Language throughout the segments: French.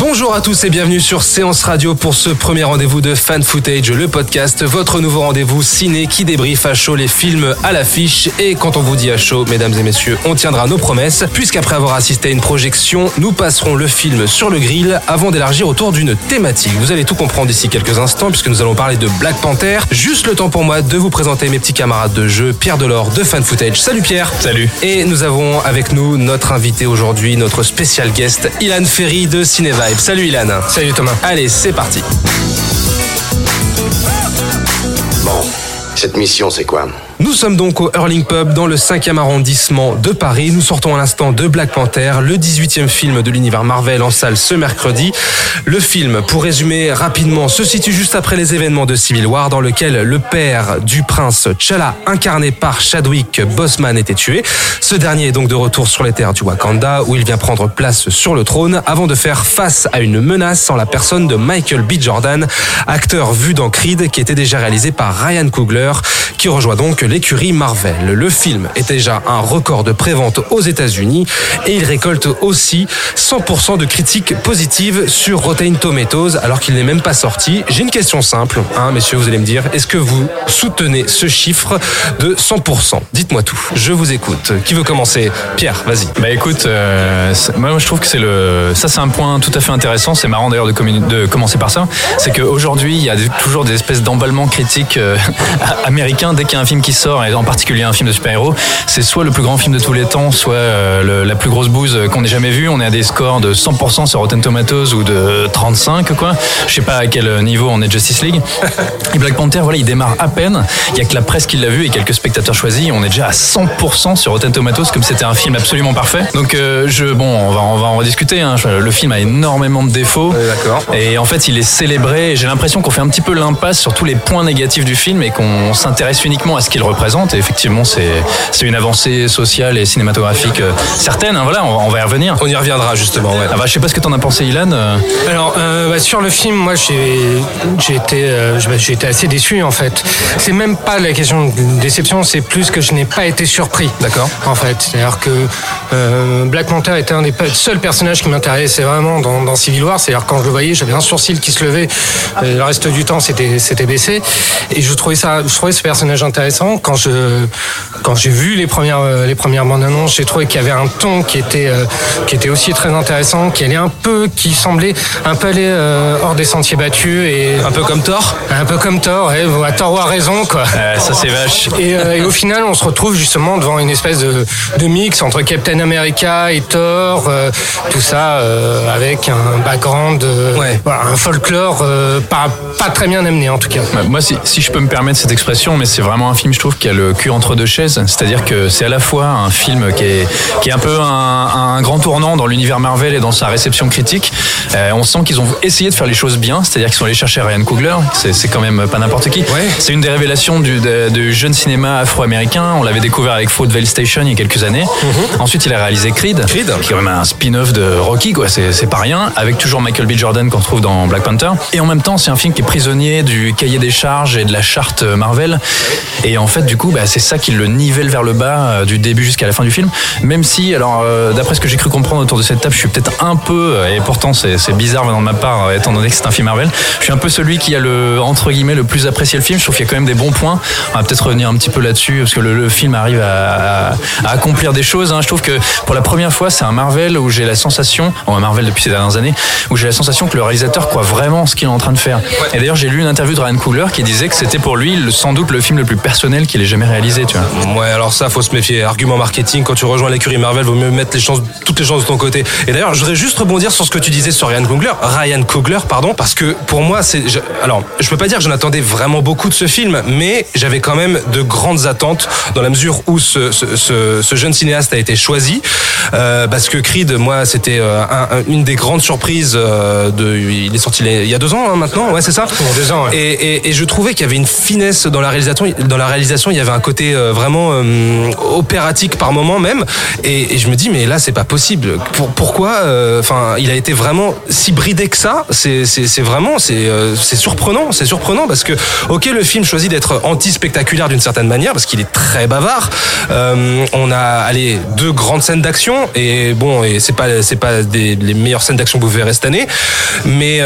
Bonjour à tous et bienvenue sur Séance Radio pour ce premier rendez-vous de Fan Footage, le podcast, votre nouveau rendez-vous ciné qui débriefe à chaud les films à l'affiche. Et quand on vous dit à chaud, mesdames et messieurs, on tiendra nos promesses, puisqu'après avoir assisté à une projection, nous passerons le film sur le grill avant d'élargir autour d'une thématique. Vous allez tout comprendre d'ici quelques instants, puisque nous allons parler de Black Panther. Juste le temps pour moi de vous présenter mes petits camarades de jeu, Pierre Delors de Fan Footage. Salut Pierre Salut Et nous avons avec nous notre invité aujourd'hui, notre spécial guest, Ilan Ferry de Salut Ilan Salut Thomas. Allez, c'est parti. Bon, cette mission, c'est quoi? Nous sommes donc au Hurling Pub dans le 5e arrondissement de Paris. Nous sortons à l'instant de Black Panther, le 18e film de l'univers Marvel en salle ce mercredi. Le film, pour résumer rapidement, se situe juste après les événements de Civil War dans lequel le père du prince T'Challa, incarné par Chadwick Boseman, était tué. Ce dernier est donc de retour sur les terres du Wakanda où il vient prendre place sur le trône avant de faire face à une menace en la personne de Michael B. Jordan, acteur vu dans Creed qui était déjà réalisé par Ryan Coogler, rejoint donc l'écurie Marvel. Le film est déjà un record de prévente aux États-Unis et il récolte aussi 100% de critiques positives sur Rotten Tomatoes alors qu'il n'est même pas sorti. J'ai une question simple, hein, messieurs, vous allez me dire, est-ce que vous soutenez ce chiffre de 100% Dites-moi tout. Je vous écoute. Qui veut commencer? Pierre, vas-y. Bah écoute, euh, moi je trouve que c'est le, ça c'est un point tout à fait intéressant. C'est marrant d'ailleurs de, commencer par ça. C'est qu'aujourd'hui il y a toujours des espèces d'emballements critiques euh, américains dès qu'il y a un film qui sort et en particulier un film de super-héros. C'est soit le plus grand film de tous les temps, soit euh, le- la plus grosse bouse qu'on ait jamais vue. On est à des scores de 100% sur Rotten Tomatoes ou de 35 quoi. Je sais pas à quel niveau on est Justice League. Et Black Panther, voilà, il démarre à peine. Il y a que la presse qui l'a vu et quelques spectateurs choisis. On est déjà à 100% sur Rotten Tomatoes, comme c'était un film absolument parfait. Donc, euh, je, bon, on va, on va en rediscuter. hein. Le film a énormément de défauts. Et en fait, il est célébré. J'ai l'impression qu'on fait un petit peu l'impasse sur tous les points négatifs du film et qu'on s'intéresse uniquement à ce qu'il représente. Et effectivement, c'est c'est une avancée sociale et cinématographique euh, certaine. hein. Voilà, on, va- on va y revenir. On y reviendra justement. Ouais. Ah bah, je sais pas ce que t'en as pensé, Ilan. euh. Alors euh, bah, sur le film, moi j'ai été euh, j'ai j'ai été assez déçu en fait. C'est même pas la question de déception, c'est plus que je n'ai pas été surpris. D'accord. En fait, c'est-à-dire que euh, Black Panther était un des seuls personnages qui m'intéressait vraiment dans, dans Civil War. C'est-à-dire quand je le voyais, j'avais un sourcil qui se levait. euh, le reste du temps, c'était c'était baissé. Et je trouvais ça, je trouvais ce personnage intéressant. Quand je quand j'ai vu les premières euh, les premières bandes annonces, j'ai trouvé qu'il y avait un ton qui était euh, qui était aussi très intéressant, qui allait un peu, qui semblait un peu aller euh, hors des sentiers battus et Un peu comme Thor un peu comme Thor. Ouais, ouais, Thor a raison quoi. Euh, ça, c'est vache. Et, euh, et au final, on se retrouve justement devant une espèce de, de mix entre Captain America et Thor, euh, tout ça avec un background, Ouais. voilà, un folklore pas, pas très bien amené en tout cas. Ouais, Moi, si, si je peux me permettre cette expression, mais c'est vraiment un film, je trouve, qui a le cul entre deux chaises. C'est-à-dire que c'est à la fois un film qui est, qui est un peu un, un grand tournant dans l'univers Marvel et dans sa réception critique. Euh, on sent qu'ils ont essayé de faire les choses bien, c'est-à-dire qu'ils sont allés chercher Ryan Coogler, c'est c'est quand même pas n'importe qui. C'est une des révélations du, de- du jeune cinéma afro-américain. On l'avait découvert avec Fruitvale Station il y a quelques années. Ensuite, il a réalisé Creed, qui est quand même un spin-off de Rocky, quoi. C'est c'est pas rien, avec toujours Michael B. Jordan qu'on retrouve dans Black Panther. Et en même temps, c'est un film qui est prisonnier du cahier des charges et de la charte Marvel. Et en fait, du coup, bah, c'est ça qui le nivelle vers le bas euh, du début jusqu'à la fin du film. Même si, alors, euh, d'après ce que j'ai cru comprendre autour de cette table, je suis peut-être un peu, euh, et pourtant c'est bizarre venant de ma part, étant donné que c'est un film Marvel, je suis un peu celui qui a le, entre guillemets, le plus apprécié le film. Je trouve qu'il y a quand même des bons points. On va peut-être revenir un petit peu là-dessus, parce que le, film arrive à, accomplir des choses. hein. Je trouve que pour la première fois, c'est un Marvel où j'ai la sensation, un Marvel depuis ces dernières années, où j'ai la sensation que le réalisateur croit vraiment en ce qu'il est en train de faire. Et d'ailleurs, j'ai lu une interview de Ryan Coogler qui disait que c'était pour lui sans doute le film le plus personnel qu'il ait jamais réalisé, tu vois. Ouais, alors ça, faut se méfier. Argument marketing, quand tu rejoins l'écurie Marvel, vaut mieux mettre les chances, toutes les chances de ton côté. Et d'ailleurs, je voudrais juste rebondir sur ce que tu disais sur Ryan Coogler, Ryan Coogler, pardon, parce que pour moi, c'est, je- alors, je peux pas dire que j'en attendais vraiment beaucoup de ce film, mais j'avais quand même de grandes attentes dans la mesure où ce, ce, ce- ce jeune cinéaste a été choisi, euh, parce que Creed, moi, c'était euh, un- un- une des grandes surprises euh, de, il est sorti il y a deux ans hein, maintenant, ouais, c'est ça. Pour deux ans, ouais. Et, et, et je trouvais qu'il y avait une finesse dans la réalisation. Dans la réalisation, il y avait un côté euh, vraiment euh, opératique par moment même. Et, je me dis, mais là, c'est pas possible. Pour, pourquoi euh, Enfin, il a été vraiment si bridé que ça? C'est vraiment, c'est surprenant. C'est surprenant parce que, ok, le film choisit d'être anti-spectaculaire d'une certaine manière parce qu'il est très bavard. On a, allez, deux grandes scènes d'action et bon, et c'est pas c'est pas les meilleures scènes d'action que vous verrez cette année. Mais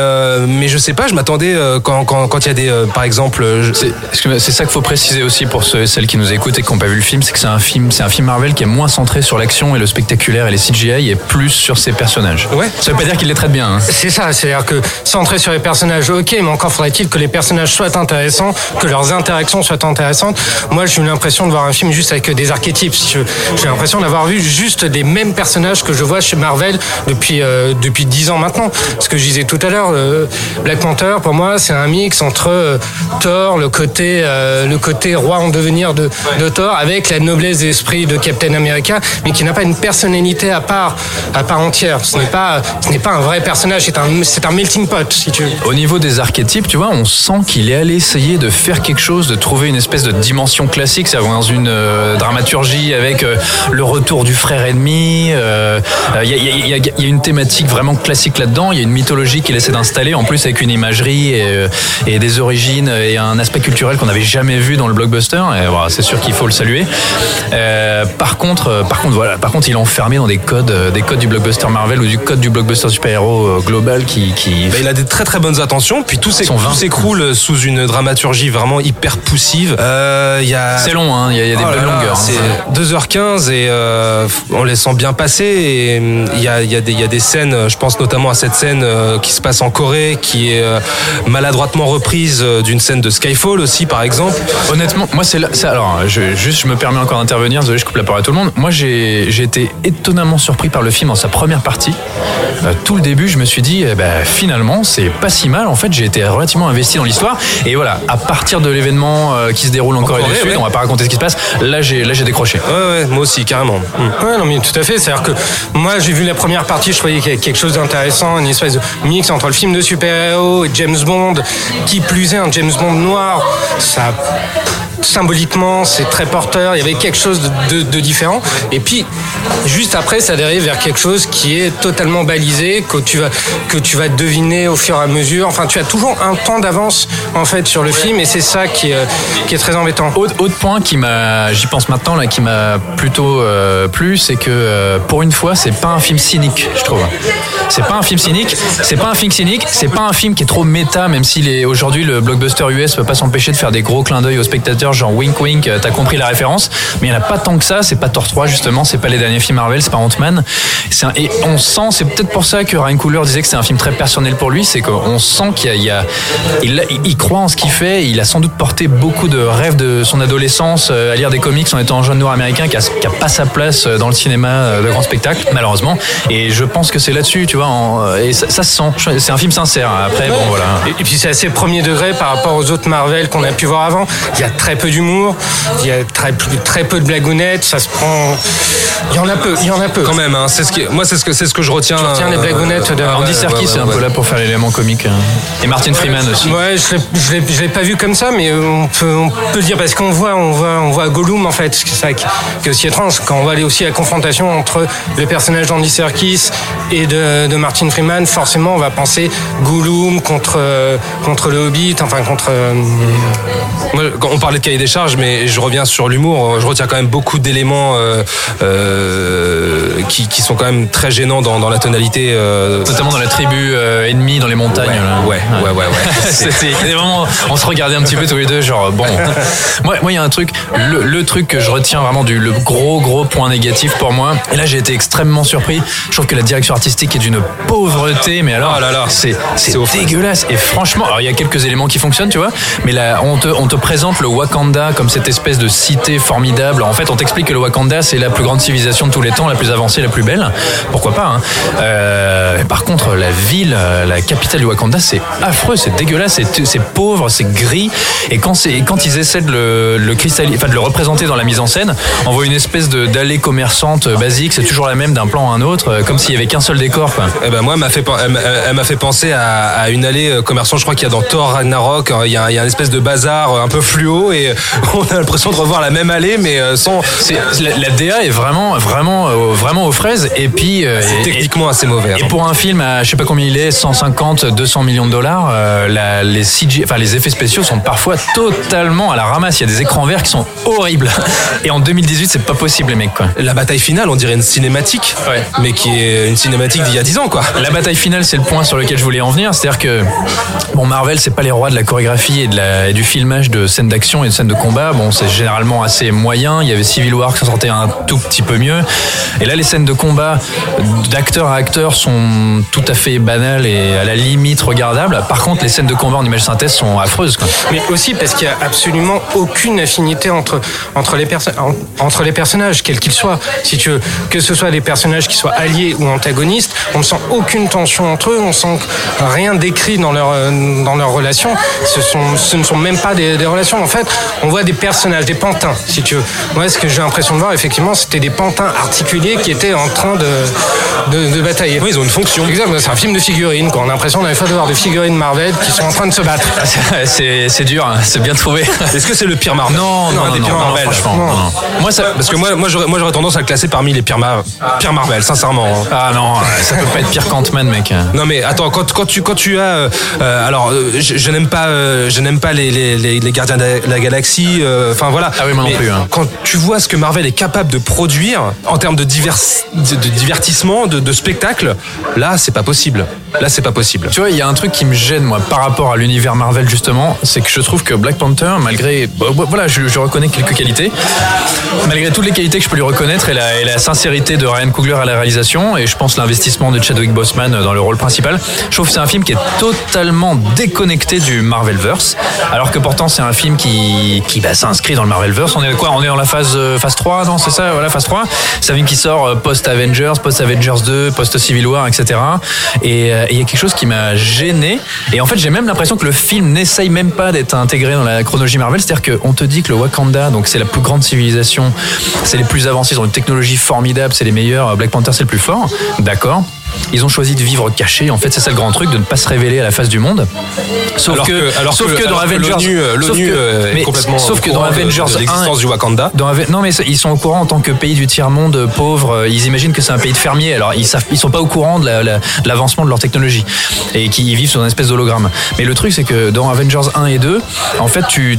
mais je sais pas, je m'attendais quand il y a des, par exemple, c'est ça qu'il faut préciser aussi pour ceux et celles qui nous écoutent et qui n'ont pas vu le film, c'est que c'est un film, c'est un film Marvel qui est moins centré sur l'action et le spectaculaire et les CGI et plus sur ses personnages. Ouais. Ça veut pas dire qu'il les traite bien. hein. C'est ça, c'est-à-dire que centré sur les personnages, ok, mais encore faudrait-il que les personnages soient intéressants, que leurs interactions soient intéressantes. Moi, j'ai eu l'impression de voir un film juste avec des archétypes. J'ai l'impression d'avoir vu juste des mêmes personnages que je vois chez Marvel depuis euh, depuis dix ans maintenant. Ce que je disais tout à l'heure, euh, Black Panther, pour moi, c'est un mix entre euh, Thor, le côté euh, le côté roi en devenir de, de Thor, avec la noblesse d'esprit de Captain America, mais qui n'a pas une personnalité à part à part entière. Ce n'est pas ce n'est pas un vrai personnage, c'est un c'est un melting pot, si tu veux. Au niveau des archétypes, tu vois, on sent qu'il est allé essayer de faire quelque chose, de trouver une espèce de dimension classique, c'est dans une euh, dramaturgie avec euh, le retour du frère ennemi. euh, y, y y il y a une thématique vraiment classique là-dedans. Il y a une mythologie qu'il essaie d'installer, en plus avec une imagerie et, euh, et des origines et un aspect culturel qu'on n'avait jamais vu dans le blockbuster. Et voilà, c'est sûr qu'il faut le saluer. Euh, par contre, euh, par contre, voilà, par contre, il est enfermé dans des codes, euh, des codes du blockbuster Marvel ou du code du blockbuster super-héros global qui, qui bah, il a des très très bonnes intentions, puis tout s'écroule sous une dramaturgie vraiment hyper poussive. Euh, Il y a C'est long, hein, il y a, il y a des Oh belles longueurs. hein. C'est 2h15 et euh, on les sent bien passer. Et hum, il y a, y, a y a des scènes, je pense notamment à cette scène qui se passe en Corée, qui est maladroitement reprise d'une scène de Skyfall aussi, par exemple. Honnêtement, moi c'est là. Alors, je, juste, je me permets encore d'intervenir. Désolé, je coupe la parole à tout le monde. Moi, j'ai j'ai été étonnamment surpris par le film dans sa première partie. Euh, tout le début, je me suis dit, eh ben, finalement, c'est pas si mal. En fait, j'ai été relativement investi dans l'histoire. Et voilà, à partir de l'événement euh, qui se déroule en Corée du Corée, Sud, ouais. on va pas raconter ce qui se passe. Là, j'ai là, j'ai décroché. Ouais, ouais, moi aussi, carrément. Hum. Ouais, non, mais tout à fait. C'est-à-dire que moi, j'ai vu la première partie, je croyais qu'il y avait quelque chose d'intéressant, une espèce de mix entre le film de super-héros et James Bond, qui plus est un James Bond noir. Ça it. Symboliquement c'est très porteur il y avait quelque chose de, de- de différent. Et puis juste après ça dérive vers quelque chose qui est totalement balisé que tu vas que tu vas deviner au fur et à mesure. Enfin tu as toujours un temps d'avance en fait sur le film et c'est ça qui est, qui est très embêtant. Autre, autre point qui m'a, j'y pense maintenant là, qui m'a plutôt euh, plu, c'est que euh, pour une fois, c'est pas un film cynique, je trouve. C'est pas un film cynique, c'est pas un film cynique, c'est pas un film qui est trop méta, même si aujourd'hui le blockbuster US peut pas s'empêcher de faire des gros clins d'œil aux spectateurs, genre wink wink, euh, t'as compris la référence, mais il y en a pas tant que ça. C'est pas Thor 3 justement, c'est pas les derniers films Marvel, c'est pas Ant-Man. Un- et on sent, c'est peut-être pour ça que Ryan Coogler disait que c'est un film très personnel pour lui, c'est qu'on sent qu'il y a, il y a- il, il croit en ce qu'il fait. Il a sans doute porté beaucoup de rêves de son adolescence euh, à lire des comics en étant un jeune noir américain qui a, qui a pas sa place euh, dans le cinéma de grand spectacle, malheureusement. Et je pense que c'est là-dessus, tu vois. en- et ça, ça se sent. C'est un film sincère. Après, bon, voilà. Et, et puis c'est assez premier degré par rapport aux autres Marvel qu'on a pu voir avant. Il y a très peu d'humour, il y a très, très peu de blagounettes, ça se prend. Il y en a peu, il y en a peu. Quand même, hein, c'est ce qui, moi c'est ce que c'est ce que je retiens. Tu retiens les euh, blagounettes de- Andy ouais, Serkis ouais, est un peu là pour faire l'élément comique. hein. Et Martin Freeman aussi. Ouais, je l'ai- je l'ai, je pas vu comme ça, mais on peut, on peut le dire parce qu'on voit, on voit, on voit Gollum en fait. C'est ça qui est aussi étrange quand on voit aller aussi la confrontation entre le personnage d'Andy Serkis et de, de Martin Freeman. Forcément, on va penser Gollum contre contre le Hobbit, enfin contre. euh, Moi, quand on parlait de cahier des charges, mais je reviens sur l'humour. Je retiens quand même beaucoup d'éléments euh, euh, qui, qui sont quand même très gênants dans, dans la tonalité. euh, Notamment dans la tribu ennemie dans les montagnes. Ouais, là. ouais, ouais, ouais. C'était moments, on se regardait un petit peu tous les deux, genre bon. Moi, moi, il y a un truc, le, le truc que je retiens vraiment du le gros gros point négatif pour moi. Et là, j'ai été extrêmement surpris. Je trouve que la direction artistique est d'une pauvreté, mais alors, Oh là là. c'est dégueulasse. Et franchement, alors il y a quelques éléments qui fonctionnent, tu vois, mais là, on te on te présente le Wakanda Wakanda comme cette espèce de cité formidable. En fait, on t'explique que le Wakanda, c'est la plus grande civilisation de tous les temps, la plus avancée, la plus belle. Pourquoi pas hein. Euh, Par contre, la ville, euh, la capitale du Wakanda, c'est affreux, c'est dégueulasse, c'est pauvre, c'est gris. Et quand, ils essaient de le, représenter dans la mise en scène, on voit une espèce d'allée commerçante euh, basique, c'est toujours la même d'un plan à un autre, comme s'il y avait qu'un seul décor. Eh ben moi, elle m'a fait, penser à, une allée commerçante. Je crois qu'il y a dans Thor Ragnarok, euh, il y a, il y a une espèce de bazar un peu fluo on a l'impression de revoir la même allée, mais euh, sans. La, la DA est vraiment, vraiment, euh, vraiment aux fraises. Et puis, euh, C'est et- techniquement assez mauvais. hein. Et pour un film à je sais pas combien il est, 150, 200 millions de dollars, euh, la- les CG, enfin les effets spéciaux sont parfois totalement à la ramasse. Il y a des écrans verts qui sont horribles. Et en 2018, c'est pas possible les mecs quoi. La bataille finale, on dirait une cinématique, Ouais. mais qui est une cinématique d'il y a 10 ans, quoi. La bataille finale, c'est le point sur lequel je voulais en venir. C'est-à-dire que, bon, Marvel, c'est pas les rois de la chorégraphie et, de la, et du filmage de scènes d'action et de scènes de combat. Bon, c'est généralement assez moyen. Il y avait Civil War qui s'en sortait un tout petit peu mieux. Et là, les scènes de combat d'acteur à acteur sont tout à fait banales et à la limite regardables. Par contre, les scènes de combat en image synthèse sont affreuses. Mais aussi parce qu'il n'y a absolument aucune affinité entre, entre, les, perso- en- entre les personnages, quels qu'ils soient. Si tu veux, que ce soit des personnages qui soient alliés ou antagonistes, on ne sent aucune tension entre eux, on sent rien décrit dans leur, euh, dans leur relation. Ce, sont, ce ne sont même pas des relations. En fait, on voit des personnages, des pantins, si tu veux. Moi, ce que j'ai l'impression de voir, effectivement, c'était des pantins articulés qui étaient en train de, de, de batailler. Oui, ils ont une fonction. Exact, c'est un film de figurines. Quoi. On a l'impression d'un fois de voir des figurines Marvel qui sont en train de se battre. C'est dur, hein. c'est bien trouvé. Est-ce que c'est le pire Marvel Non, non, non, des non, pires non, Marvel. franchement, non, non. Moi, ça, Parce que moi, moi, j'aurais, moi, j'aurais tendance à le classer parmi les pires, Mar- pires Marvel, sincèrement. hein. ah non, ça peut pas être pire qu'Ant-Man, mec. Non mais attends quand, quand tu quand tu as euh, euh, alors euh, je, je n'aime pas euh, je n'aime pas les, les, les, les gardiens de la galaxie euh, enfin voilà Ah oui, moi non Mais plus, hein. quand tu vois ce que Marvel est capable de produire en termes de, divers, de, de divertissement de, de spectacle là c'est pas possible là c'est pas possible Tu vois, il y a un truc qui me gêne, moi, par rapport à l'univers Marvel, justement, c'est que je trouve que Black Panther, malgré. bah, bah, voilà, je, reconnais quelques qualités. Malgré toutes les qualités que je peux lui reconnaître et la, et la sincérité de Ryan Coogler à la réalisation, et je pense l'investissement de Chadwick Boseman dans le rôle principal, je trouve que c'est un film qui est totalement déconnecté du Marvelverse, alors que pourtant, c'est un film qui, qui bah, s'inscrit dans le Marvelverse. On est quoi? On est dans la phase, euh, phase 3, non C'est ça? Voilà, phase 3. C'est un film qui sort euh, post-Avengers, post-Avengers 2, post-Civil War, etc. Et euh, il y a quelque chose qui m'a gêné. Et en fait, j'ai même l'impression que le film n'essaye même pas d'être intégré dans la chronologie Marvel. C'est-à-dire qu'on te dit que le Wakanda, donc c'est la plus grande civilisation, c'est les plus avancés, ils ont une technologie formidable, c'est les meilleurs. Black Panther, c'est le plus fort. D'accord. Ils ont choisi de vivre cachés. En fait, c'est ça le grand truc, de ne pas se révéler à la face du monde. Sauf alors que, alors sauf que, que dans Avengers, l'ONU, euh, sauf l'ONU que- euh, est complètement sauf au que dans de- Avengers de l'existence 1, du Wakanda dans non mais ils sont au courant en tant que pays du tiers monde euh, pauvre. Ils imaginent que c'est un pays de fermiers. Alors ils savent, ils sont pas au courant de la- la- de l'avancement de leur technologie et qui vivent sur une espèce d'hologramme. Mais le truc c'est que dans Avengers 1 et 2, en fait tu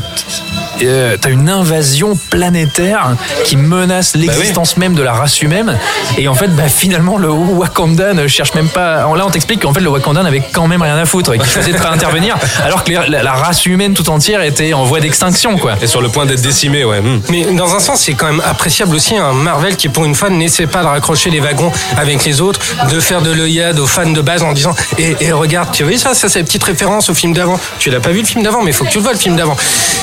euh, t'as une invasion planétaire qui menace l'existence même de la race humaine. Et en fait, bah, finalement, le Wakanda ne cherche même pas. Là, on t'explique qu'en fait, le Wakanda n'avait quand même rien à foutre et qu'il de pas intervenir, alors que la, la race humaine tout entière était en voie d'extinction, quoi. et sur le point d'être décimé ouais hmm. Mais dans un sens, c'est quand même appréciable aussi un Marvel qui, pour une fois, n'essaie pas de raccrocher les wagons avec les autres, de faire de l'œillade aux fans de base en disant et, regarde, tu as vu ça, ça c'est une petite référence au film d'avant. Tu l'as pas vu le film d'avant, mais il faut que tu le vois le film d'avant.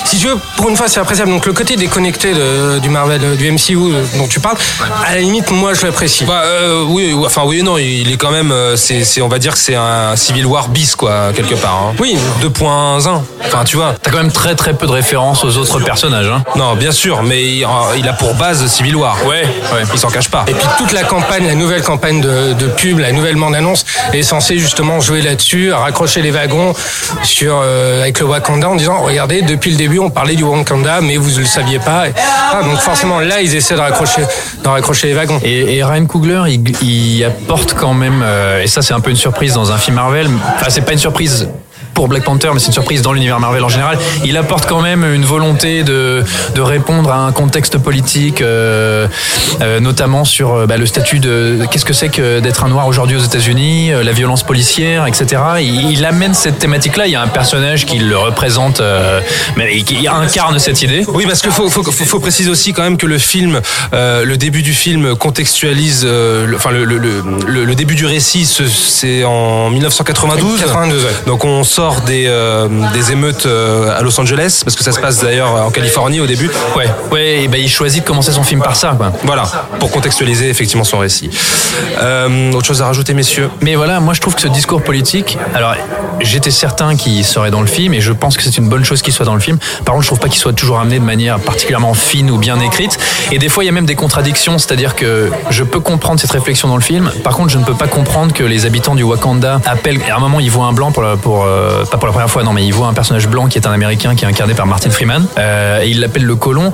Si tu veux, pour une fois, c'est appréciable. Donc le côté déconnecté de- du Marvel, euh, du MCU euh, dont tu parles, à la limite, moi, je l'apprécie. Bah, euh, oui, oui, enfin oui et non, il est quand même, c'est, c'est, on va dire que c'est un Civil War bis quoi, quelque part. hein. Oui. 2.1. Enfin, tu vois. T'as quand même très très peu de références aux autres personnages. Hein. Non, bien sûr, mais il, il a pour base Civil War. Ouais, ouais. Il s'en cache pas. Et puis toute la campagne, la nouvelle campagne de, de pub, la nouvelle bande-annonce est censée justement jouer là-dessus, à raccrocher les wagons sur euh, avec le Wakanda en disant regardez depuis le début on parlait du Wakanda mais vous ne le saviez pas. Ah, donc forcément là ils essaient de raccrocher, de raccrocher les wagons. Et, Ryan Coogler, il, il apporte quand même, euh, et ça c'est un peu une surprise dans un film Marvel, enfin c'est pas une surprise pour Black Panther, mais c'est une surprise dans l'univers Marvel en général. Il apporte quand même une volonté de, de répondre à un contexte politique, euh, euh, notamment sur euh, bah, le statut de qu'est-ce que c'est que d'être un noir aujourd'hui aux États-Unis, euh, la violence policière, etc. Il, il amène cette thématique-là. Il y a un personnage qui le représente, euh, mais qui incarne cette idée. Oui, parce qu'il faut, faut, faut, faut préciser aussi quand même que le film, euh, le début du film contextualise, le- enfin le, le, le, le- le début du récit, ce- c'est en 1992. 82, ouais. Donc on sort des, euh, des émeutes euh, à Los Angeles, parce que ça se passe d'ailleurs en Californie au début. Ouais, ouais, et ben il choisit de commencer son film par ça, quoi. Voilà, pour contextualiser effectivement son récit. Euh, autre chose à rajouter, messieurs? Mais voilà, moi je trouve que ce discours politique, alors j'étais certain qu'il serait dans le film et je pense que c'est une bonne chose qu'il soit dans le film. Par contre, je trouve pas qu'il soit toujours amené de manière particulièrement fine ou bien écrite. Et des fois, il y a même des contradictions, c'est-à-dire que je peux comprendre cette réflexion dans le film. Par contre, je ne peux pas comprendre que les habitants du Wakanda appellent. À un moment, ils voient un blanc pour, la- pour euh, pas pour la première fois, non, mais ils voient un personnage blanc qui est un Américain qui est incarné par Martin Freeman. Euh, et ils l'appellent le colon.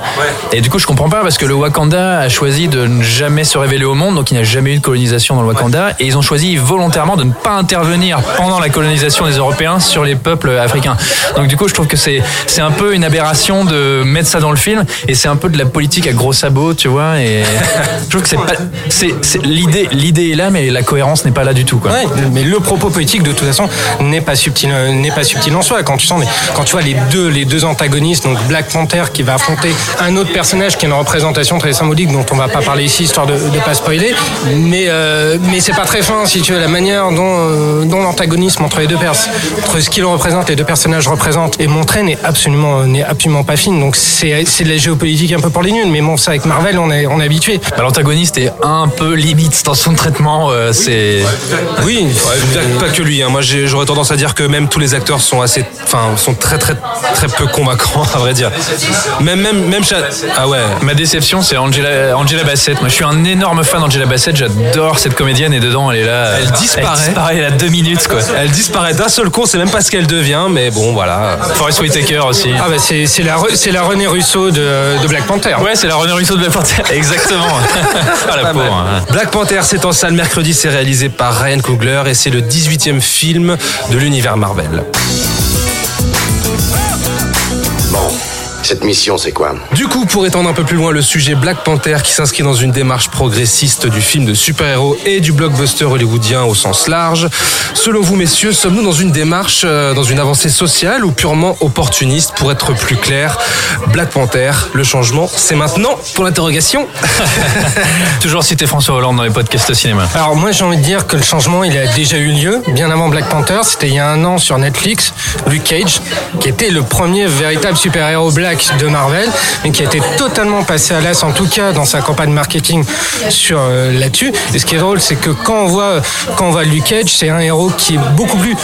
Et du coup, je comprends pas parce que le Wakanda a choisi de ne jamais se révéler au monde, donc il n'y a jamais eu de colonisation dans le Wakanda. Et ils ont choisi volontairement de ne pas intervenir pendant la colonisation des Européens sur les peuples africains. Donc du coup, je trouve que c'est c'est un peu une aberration de mettre ça dans le film et c'est un peu de la politique à gros sabots, tu vois. Et je trouve que c'est pas c'est l'idée l'idée est là, mais la cohérence n'est pas là du tout, quoi. Ouais, mais le propos politique de toute façon n'est pas subtil, n'est pas subtil en soi. Quand tu sens, mais quand tu vois les deux, les deux antagonistes, donc Black Panther qui va affronter un autre personnage qui est une représentation très symbolique dont on va pas parler ici histoire de, de pas spoiler, mais euh, mais c'est pas très fin si tu veux la manière dont euh, dont l'antagonisme entre les deux pers entre ce qu'ils représentent, les deux personnages représentent et montré n'est absolument n'est absolument pas fine. Donc c'est c'est de la géopolitique un peu pour les nuls, mais bon ça avec Marvel on est on est habitué. Bah, L'antagoniste est un peu limite dans son traitement. euh, c'est Oui, Pas- Pas que lui. hein. Moi, j'aurais tendance à dire que même tous les acteurs sont assez, enfin, sont très, très, très peu convaincants, à vrai dire. Même, même, même. Ah ouais. Ma déception, c'est Angela, Angela Bassett. Moi, je suis un énorme fan d'Angela Bassett. J'adore cette comédienne et dedans, elle est là. Elle disparaît. Elle disparaît a deux minutes, quoi. Elle disparaît d'un seul coup. On sait même pas ce qu'elle devient, mais bon, voilà. Forest Whitaker aussi. Ah bah c'est c'est la c'est la René Russo de, de Black Panther. Ouais, c'est la René Russo de Black Panther. Exactement. ah, la pauvre. hein. Black Panther, c'est en salle mercredi, c'est réalisé par Ryan Coogler et c'est le 18e film de l'univers Marvel. Bon, cette mission, c'est quoi Du coup, pour étendre un peu plus loin le sujet Black Panther qui s'inscrit dans une démarche progressiste du film de super-héros et du blockbuster hollywoodien au sens large, selon vous messieurs, sommes-nous dans une démarche, euh, dans une avancée sociale ou purement opportuniste? Pour être plus clair, Black Panther, le changement, c'est maintenant Pour l'interrogation Toujours citer François Hollande dans les podcasts cinéma. Alors moi j'ai envie de dire que le changement il a déjà eu lieu bien avant Black Panther. C'était il y a un an sur Netflix, Luke Cage, qui était le premier véritable super-héros black de Marvel, mais qui a été totalement passé à l'as, en tout cas dans sa campagne marketing sur euh, là-dessus. Et ce qui est drôle, c'est que quand on voit quand on voit Luke Cage, c'est un héros qui est beaucoup plus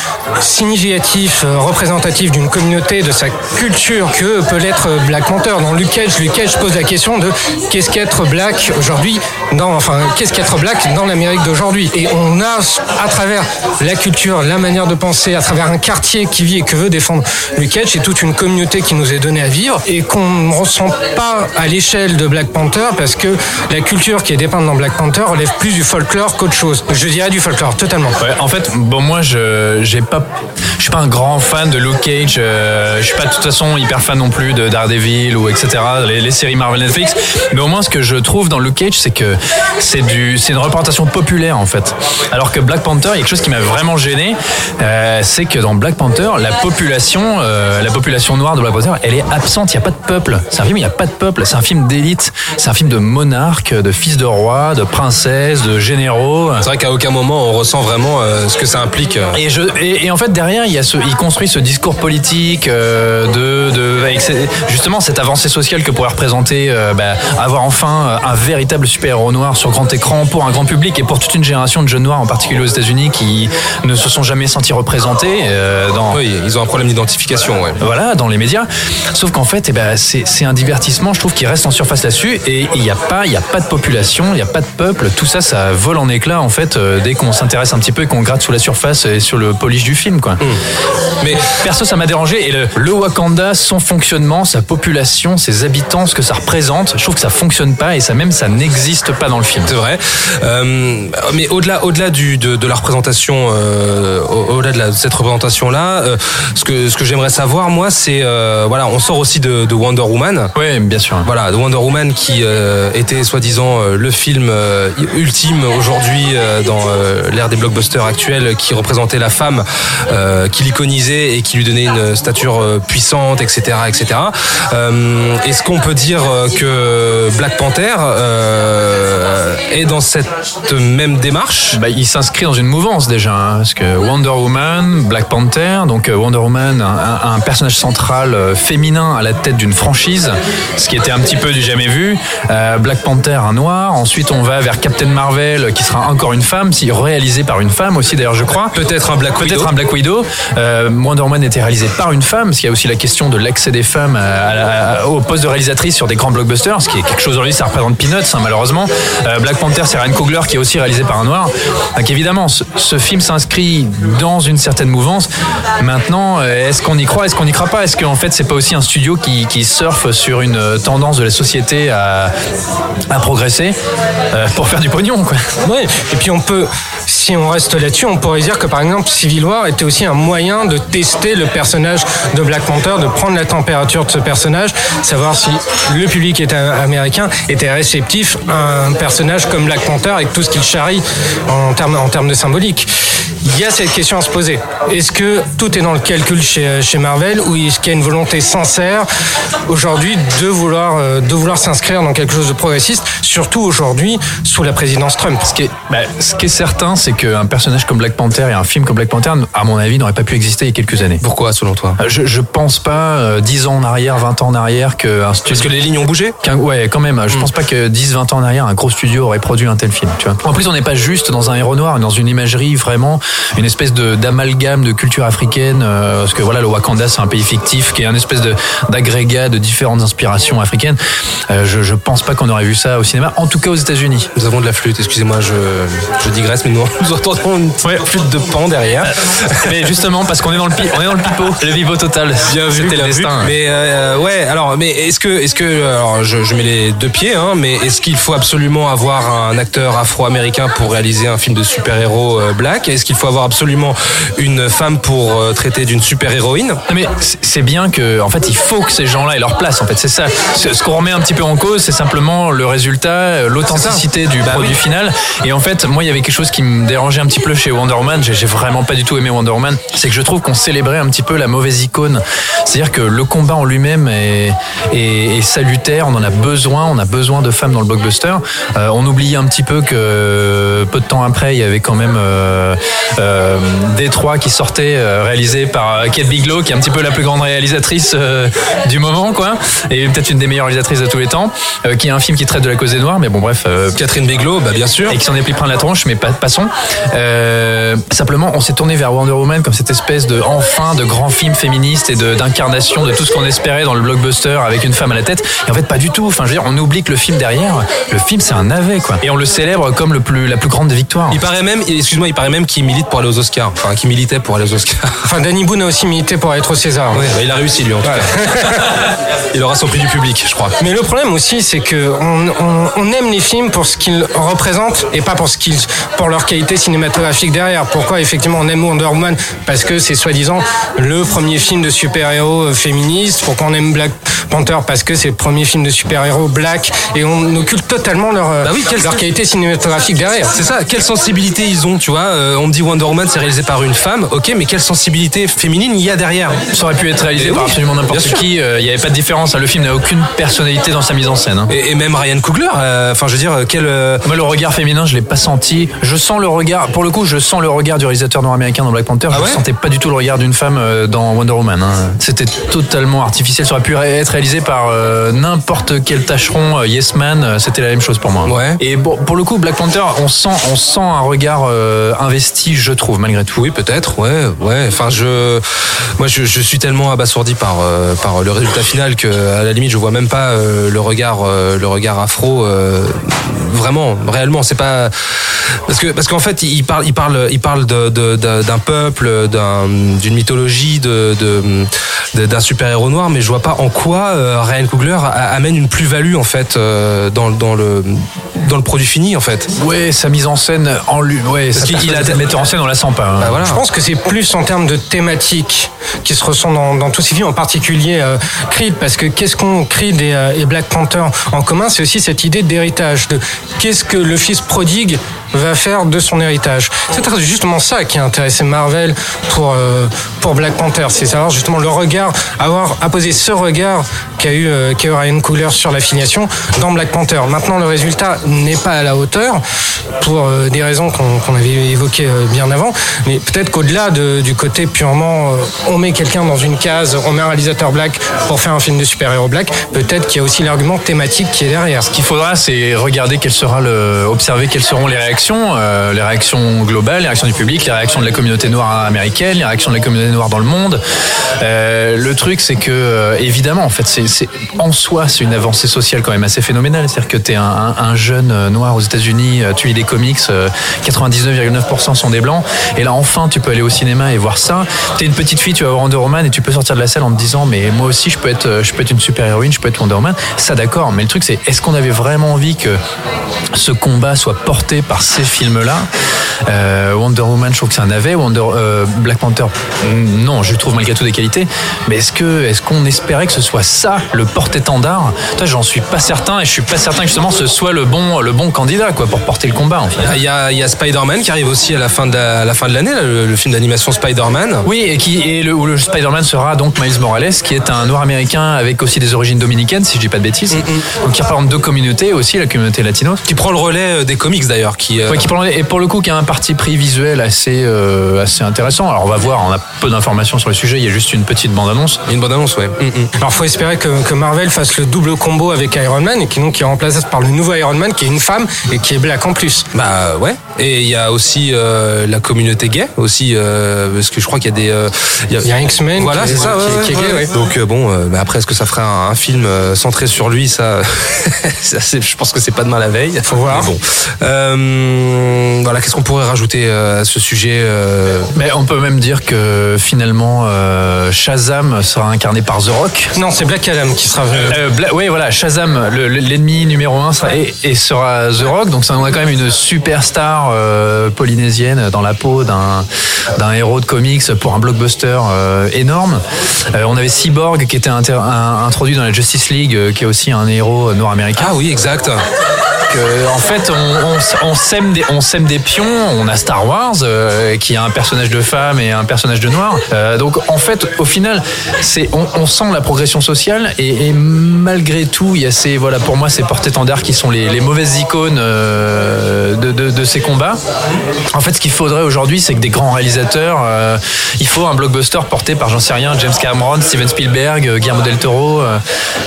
significatif, euh, représentatif d'une communauté, de sa culture que peut l'être euh, Black Panther. Dans Luke Cage, Luke Cage pose la question de qu'est-ce qu'être black aujourd'hui dans enfin qu'est-ce qu'être black dans l'Amérique d'aujourd'hui? Et on a à travers la culture, la manière de penser, à travers un quartier qui vit et que veut défendre Luke Cage et toute une communauté qui nous est donnée à vivre et qu'on ne ressent pas à l'échelle de Black Panther parce que la culture qui est dépeinte dans Black Panther relève plus du folklore qu'autre chose. Je dirais du folklore totalement. En fait, bon, moi, je j'ai pas, je suis pas un grand fan de Luke Cage. euh, je suis pas de toute façon hyper fan non plus de Daredevil ou etc. Les, les séries Marvel Netflix. Mais au moins, ce que je trouve dans Luke Cage, c'est que c'est du, c'est une représentation populaire en fait. Alors que Black Panther, il y a quelque chose qui m'a vraiment gêné, euh, c'est que dans Black Panther, la population, euh, la population noire de Black Panther, elle est absente. Il y a pas de peuple. C'est un film, il a pas de peuple. C'est un film d'élite. C'est un film de monarques, de fils de rois, de princesses, de généraux. C'est vrai qu'à aucun moment on ressent vraiment euh, ce que ça implique. Et, je, et, et en fait derrière il y a ce, il construit ce discours politique euh, de, de avec justement cette avancée sociale que pourrait représenter euh, bah, avoir enfin un véritable super héros noir sur grand écran pour un grand public et pour toute une génération de jeunes noirs en particulier aux États-Unis qui ne se sont jamais sentis représentés dans Oui, ils ont un problème d'identification, ouais. voilà, dans les médias. Sauf qu'en fait, eh ben, c'est un divertissement, je trouve, qui reste en surface là-dessus. Et il n'y a pas, y a pas de population, il n'y a pas de peuple. Tout ça, ça vole en éclats en fait euh, dès qu'on s'intéresse un petit peu et qu'on gratte sous la surface et sur le polish du film, quoi. Mais Perso, ça m'a dérangé. Et le, le Wakanda, son fonctionnement, sa population, ses habitants, ce que ça représente, je trouve que ça fonctionne pas et ça même ça n'existe pas dans le film. C'est vrai. Euh, mais au-delà, au-delà du, de, de la représentation, euh, au- au-delà de, cette représentation-là, ce que, ce que j'aimerais savoir, moi, c'est, voilà, on sort aussi de, de Wonder Woman. Oui, bien sûr. Voilà, de Wonder Woman qui euh, était soi-disant euh, le film euh, ultime aujourd'hui dans l'ère des blockbusters actuels qui représentait la femme, qui l'iconisait et qui lui donnait une stature puissante, etc., etc. Est-ce qu'on peut dire que Black Panther est dans cette même démarche? Bah, il s'inscrit dans une mouvance déjà, hein, parce que Wonder Woman, Black Panther, donc Wonder Woman, un, un personnage central féminin à la tête d'une franchise, ce qui était un petit peu du jamais vu. Euh, Black Panther, un noir. Ensuite, on va vers Captain Marvel, qui sera encore une femme, si réalisé par une femme aussi d'ailleurs, je crois. Peut-être un Black Widow. Peut-être un Black Widow. Euh, Wonder Woman était réalisé par une femme, parce qu'il y a aussi la question de l'accès des femmes à- à- à- au poste de réalisatrice sur des grands blockbusters, ce qui est quelque chose aujourd'hui, ça représente peanuts, hein, malheureusement. Euh, Black Panther, c'est Ryan Coogler qui est aussi réalisé par un noir. Donc évidemment, ce, ce film s'inscrit dans une certaine mouvance. Maintenant, euh, est-ce qu'on y croit, est-ce qu'on n'y croit pas? Est-ce qu'en fait, c'est pas aussi un studio qui, qui surfe sur une euh, tendance de la société à, progresser euh, pour faire du pognon, quoi. Et puis on peut, si on reste là-dessus, on pourrait dire que par exemple Civil War était aussi un moyen de tester le personnage de Black Panther, de prendre la température de ce personnage, savoir si le public était américain était réceptif à un personnage comme Black Panther avec tout ce qu'il charrie en termes en termes de symbolique. Il y a cette question à se poser. Est-ce que tout est dans le calcul chez, chez Marvel ou est-ce qu'il y a une volonté sincère aujourd'hui de vouloir, euh, de vouloir s'inscrire dans quelque chose de progressiste, surtout aujourd'hui sous la présidence Trump? Ce qui est, bah, ce qui est certain, c'est qu'un personnage comme Black Panther et un film comme Black Panther, à mon avis, n'aurait pas pu exister il y a quelques années. Pourquoi, selon toi? Euh, Je, je pense pas, euh, 10 ans en arrière, 20 ans en arrière, qu'un studio. Parce que les lignes ont bougé? Qu'un- ouais, quand même. Je pense pas que 10, 20 ans en arrière, un gros studio aurait produit un tel film. Tu vois. En plus, on n'est pas juste dans un héros noir, mais dans une imagerie vraiment, une espèce de d'amalgame de culture africaine. euh, parce que voilà, le Wakanda, c'est un pays fictif qui est un espèce de d'agrégat de différentes inspirations africaines. Euh, je, je pense pas qu'on aurait vu ça au cinéma, en tout cas aux États-Unis. Nous avons de la flûte, excusez-moi, je, je digresse, mais nous, nous entendons une flûte de pan derrière. Mais justement, parce qu'on est dans le on est dans le pipeau, le pipeau total. Bien vu, le vu. destin. Mais euh, ouais, alors, mais est-ce que, est-ce que, alors, je, je mets les deux pieds, hein, mais est-ce qu'il faut absolument avoir un acteur afro-américain pour réaliser un film de super-héros euh, black? Est-ce qu'il faut avoir absolument une femme pour euh, traiter d'une super-héroïne Non, Mais c'est bien que, en fait, il faut que ces gens-là aient leur place. En fait, c'est ça. Ce ce qu'on remet un petit peu en cause, c'est simplement le résultat, euh, l'authenticité du Bah produit oui. final. Et en fait, moi, il y avait quelque chose qui me dérangeait un petit peu chez Wonder Woman. J'ai vraiment pas du tout aimé Wonder Woman. C'est que je trouve qu'on célébrait un petit peu la mauvaise icône. C'est-à-dire que le combat en lui-même est, est- est salutaire. On en a besoin. On a besoin de femmes dans le blockbuster. Euh, on oubliait un petit peu que peu de temps après, il y avait quand même euh, euh, Détroit qui sortait, euh, réalisé par euh, Kate Biglow, qui est un petit peu la plus grande réalisatrice euh, du moment, quoi, et peut-être une des meilleures réalisatrices de tous les temps, euh, qui est un film qui traite de la cause des Noirs, mais bon, bref. euh, Catherine Bigelow, bah bien sûr. et qui s'en est pris plein la tronche, mais pas, passons. Euh, simplement, on s'est tourné vers Wonder Woman comme cette espèce de enfin de grand film féministe et de- d'incarnation de, tout ce qu'on espérait dans le blockbuster avec une femme à la tête. Et en fait, pas du tout. Enfin, je veux dire, on oublie que le film derrière, le film c'est un navet, quoi. Et on le célèbre comme le plus, la plus grande des victoires. Il paraît même, excuse-moi, il paraît même qu'il milite pour aller aux Oscars. Enfin, qu'il militait pour aller aux Oscars. Enfin, Danny Boone a aussi milité pour être au César. Ouais, bah, il a réussi lui en tout cas. il aura son prix du public, je crois. Mais le problème aussi, c'est que on, on- on aime les films pour ce qu'ils représentent et pas pour ce qu'ils, pour leur qualité cinématographique derrière. Pourquoi effectivement on aime Wonder Woman? Parce que c'est soi-disant le premier film de super-héros euh, féministe. Pourquoi on aime Black Panther? Parce que c'est le premier film de super-héros black et on occulte totalement leur, Bah oui, leur qualité cinématographique derrière. C'est ça, quelle sensibilité ils ont, tu vois. euh, on me dit Wonder Woman, c'est réalisé par une femme, ok, mais quelle sensibilité féminine il y a derrière Ça aurait pu être réalisé Eh par oui, absolument n'importe qui. euh, Il n'y avait pas de différence. hein. Le film n'a aucune personnalité dans sa mise en scène. hein. et, et même Ryan Coogler, euh, enfin je veux dire, euh, quel... Moi, le regard féminin, je l'ai pas senti. Je sens le regard, pour le coup, je sens le regard du réalisateur nord-américain dans Black Panther. Ah je ouais ne sentais pas du tout le regard d'une femme dans Wonder Woman. hein. C'était totalement artificiel. Ça aurait pu être réalisé par euh, n'importe quel tâcheron, Yes Man. C'était la même chose pour moi. Ouais. Et bon, pour le coup, Black Panther, on sent, on sent un regard euh, investi, je trouve, malgré tout. Oui, peut-être, ouais, ouais. Enfin, je, moi, je, suis tellement abasourdi par euh, par le résultat final que, à la limite, je vois même pas euh, le regard, euh, le regard afro. Vraiment, réellement, c'est pas parce que parce qu'en fait, il parle, il parle, il parle de- de- de- d'un peuple, d'un- d'une mythologie, de d'un super héros noir, mais je vois pas en quoi euh, Ryan Coogler a- amène une plus-value en fait euh, dans dans le dans le produit fini en fait. Ouais, sa mise en scène en lui, ouais, Parce qu'il a- metteur en scène, on la sent pas. hein. Bah voilà. Je pense que c'est plus en termes de thématiques qui se ressent dans, dans tous ces films, en particulier euh, Creed, parce que qu'est-ce qu'ont Creed et, euh, et Black Panther en commun? C'est aussi cette idée d'héritage, de qu'est-ce que le fils prodigue va faire de son héritage. C'est justement ça qui a intéressé Marvel pour, euh, pour Black Panther, c'est savoir justement le regard, avoir apposé ce regard qu'a eu, euh, qu'a eu Ryan Coogler sur l'affiliation dans Black Panther. Maintenant, le résultat n'est pas à la hauteur pour euh, des raisons qu'on avait évoquées euh, bien avant, mais peut-être qu'au-delà de- du côté purement on met quelqu'un dans une case, on met un réalisateur black pour faire un film de super-héros black, peut-être qu'il y a aussi l'argument thématique qui est derrière. Ce qu'il faudra, c'est regarder quel sera le, observer quelles seront les réactions, les réactions globales, les réactions du public, les réactions de la communauté noire américaine, les réactions de la communauté noire dans le monde. Le truc, c'est que évidemment, en fait, c'est- en soi, c'est une avancée sociale quand même assez phénoménale. C'est-à-dire que t'es un, un, un jeune euh, noir aux États-Unis, euh, tu lis des comics, euh, 99,9% sont des blancs, et là enfin, tu peux aller au cinéma et voir ça. T'es une petite fille, tu vas voir Wonder Woman et tu peux sortir de la salle en te disant, mais moi aussi, je peux être, euh, je peux être une super héroïne, je peux être Wonder Woman. Ça, d'accord. Mais le truc, c'est est-ce qu'on avait vraiment envie que ce combat soit porté par ces films-là? Euh, Wonder Woman, je trouve que c'est un navet. Wonder, euh, Black Panther, mm, non, je trouve malgré tout des qualités. Mais est-ce que, est-ce qu'on espérait que ce soit ça le porte-étendard Toi, j'en suis pas certain et je suis pas certain que justement ce soit le bon, le bon candidat quoi pour porter le combat. En fait. Il y a, il y a Spider-Man qui arrive aussi à la fin de la- fin de l'année, le, le film d'animation Spider-Man. Oui, et qui et le, où le Spider-Man sera donc Miles Morales, qui est un noir américain avec aussi des origines dominicaines, si je dis pas de bêtises. Donc qui représente deux communautés aussi, la communauté latino. Qui prend le relais euh, des comics d'ailleurs. Qui, euh, Ouais, qui pour, et pour le coup qui a un parti pris visuel assez euh, assez intéressant. Alors on va voir, on a peu d'informations sur le sujet, il y a juste une petite bande annonce. Une bonne annonce, ouais. Mm, mm. Alors, faut espérer que, que Marvel fasse le double combo avec Iron Man et qui donc qui est remplacé par le nouveau Iron Man qui est une femme et qui est black en plus. Bah ouais. Et il y a aussi euh, la communauté gay aussi, euh, parce que je crois qu'il y a des. euh, Il y a X-Men Voilà, c'est ça. qui est- ouais, qui est ouais, gay, ouais. Donc euh, bon, euh, mais après, est-ce que ça ferait un, un film euh, centré sur lui Ça, ça, je pense que c'est pas demain la veille. Faut voir. Mais bon, Euh, voilà, qu'est-ce qu'on pourrait rajouter euh, à ce sujet euh, Mais on peut même dire que finalement Shazam sera incarné par The Rock. Non, c'est Black Adam qui sera. Euh, Bla- oui, voilà, Shazam, le- le- l'ennemi numéro un sera, et, et sera The Rock. Donc, ça, on a quand même une superstar euh, polynésienne dans la peau d'un d'un héros de comics pour un blockbuster euh, énorme. On avait Cyborg qui était inter- un- introduit dans la Justice League, qui est aussi un héros nord-américain. Ah oui, exact. Que, en fait, on, on, on sème des, on sème des pions. On a Star Wars, euh, qui a un personnage de femme et un personnage de noir. Euh, donc, en fait, au final, c'est, on, on sent la progression sociale et, et malgré tout, il y a ces, voilà, pour moi, ces porte-étendards qui sont les, les mauvaises icônes euh, de, de, de ces combats. En fait, ce qu'il faudrait aujourd'hui, c'est que des grands réalisateurs, il faut un blockbuster porté par, j'en sais rien, James Cameron, Steven Spielberg, Guillermo del Toro,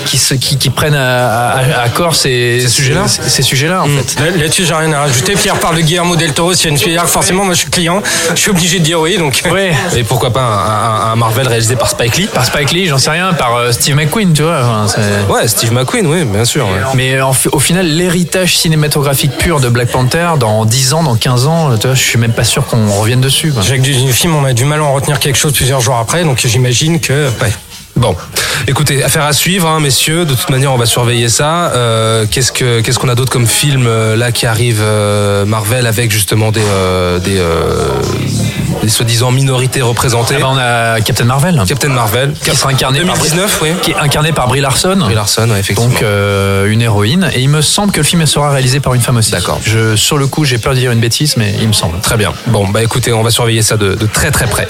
qui, se, qui, qui prennent à, à, à corps ces, Ces sujets-là ces, sujets-là, en fait. Là- Là-dessus, j'ai rien à rajouter. Pierre parle de Guillermo del Toro, Steven Spielberg. Forcément, moi, je suis client. Je suis obligé de dire oui. Donc, Ouais. Et pourquoi pas un, un- un Marvel réalisé par Spike Lee? Par Spike Lee, j'en sais rien, par euh, Steve McQueen, tu vois. enfin, Ouais, Steve McQueen, oui, bien sûr. ouais. Mais en fi- au final, l'héritage cinématographique pur de Black Panther, dans 10 ans, dans 15 ans, tu vois, je suis même pas sûr qu'on revienne dessus. quoi. Jacques du film, on a du mal à en retenir quelque chose plusieurs jours après. Donc, j'imagine que. Ouais. Bon, écoutez, affaire à suivre, hein, messieurs. De toute manière, on va surveiller ça. Euh, qu'est-ce que qu'est-ce qu'on a d'autre comme film euh, là qui arrive euh, Marvel avec justement des des, des soi-disant minorités représentées? Ah bah, on a Captain Marvel. Captain Marvel, qui sera incarné 2019, par, oui. qui est incarné par Brie Larson. Brie Larson, ouais, effectivement. Donc une héroïne. Et il me semble que le film sera réalisé par une femme aussi. D'accord. Je, sur le coup, j'ai peur de dire une bêtise, mais il me semble. Très bien. Bon, bah écoutez, on va surveiller ça de, de très très près.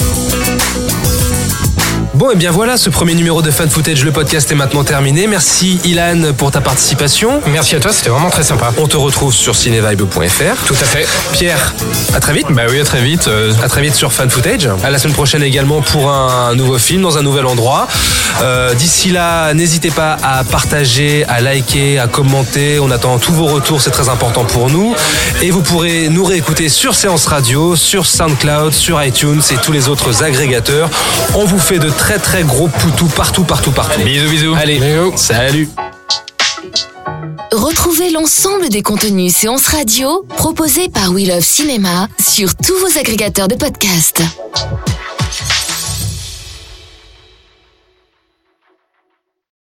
Bon, et bien voilà, ce premier numéro de Fan Footage, le podcast est maintenant terminé. Merci Ilan pour ta participation. Merci à toi, c'était vraiment très sympa. On te retrouve sur cinevibe.fr. Tout à fait. Pierre, à très vite. Bah oui, à très vite. euh, À très vite sur Fan Footage. À la semaine prochaine également pour un nouveau film dans un nouvel endroit. Euh, D'ici là, n'hésitez pas à partager, à liker, à commenter. On attend tous vos retours, c'est très important pour nous. Et vous pourrez nous réécouter sur Séance Radio, sur SoundCloud, sur iTunes et tous les autres agrégateurs. On vous fait de très très gros poutous partout, partout, partout. Bisous, bisous. Allez, Bisous. salut. Retrouvez l'ensemble des contenus séances radio proposés par We Love Cinéma sur tous vos agrégateurs de podcasts.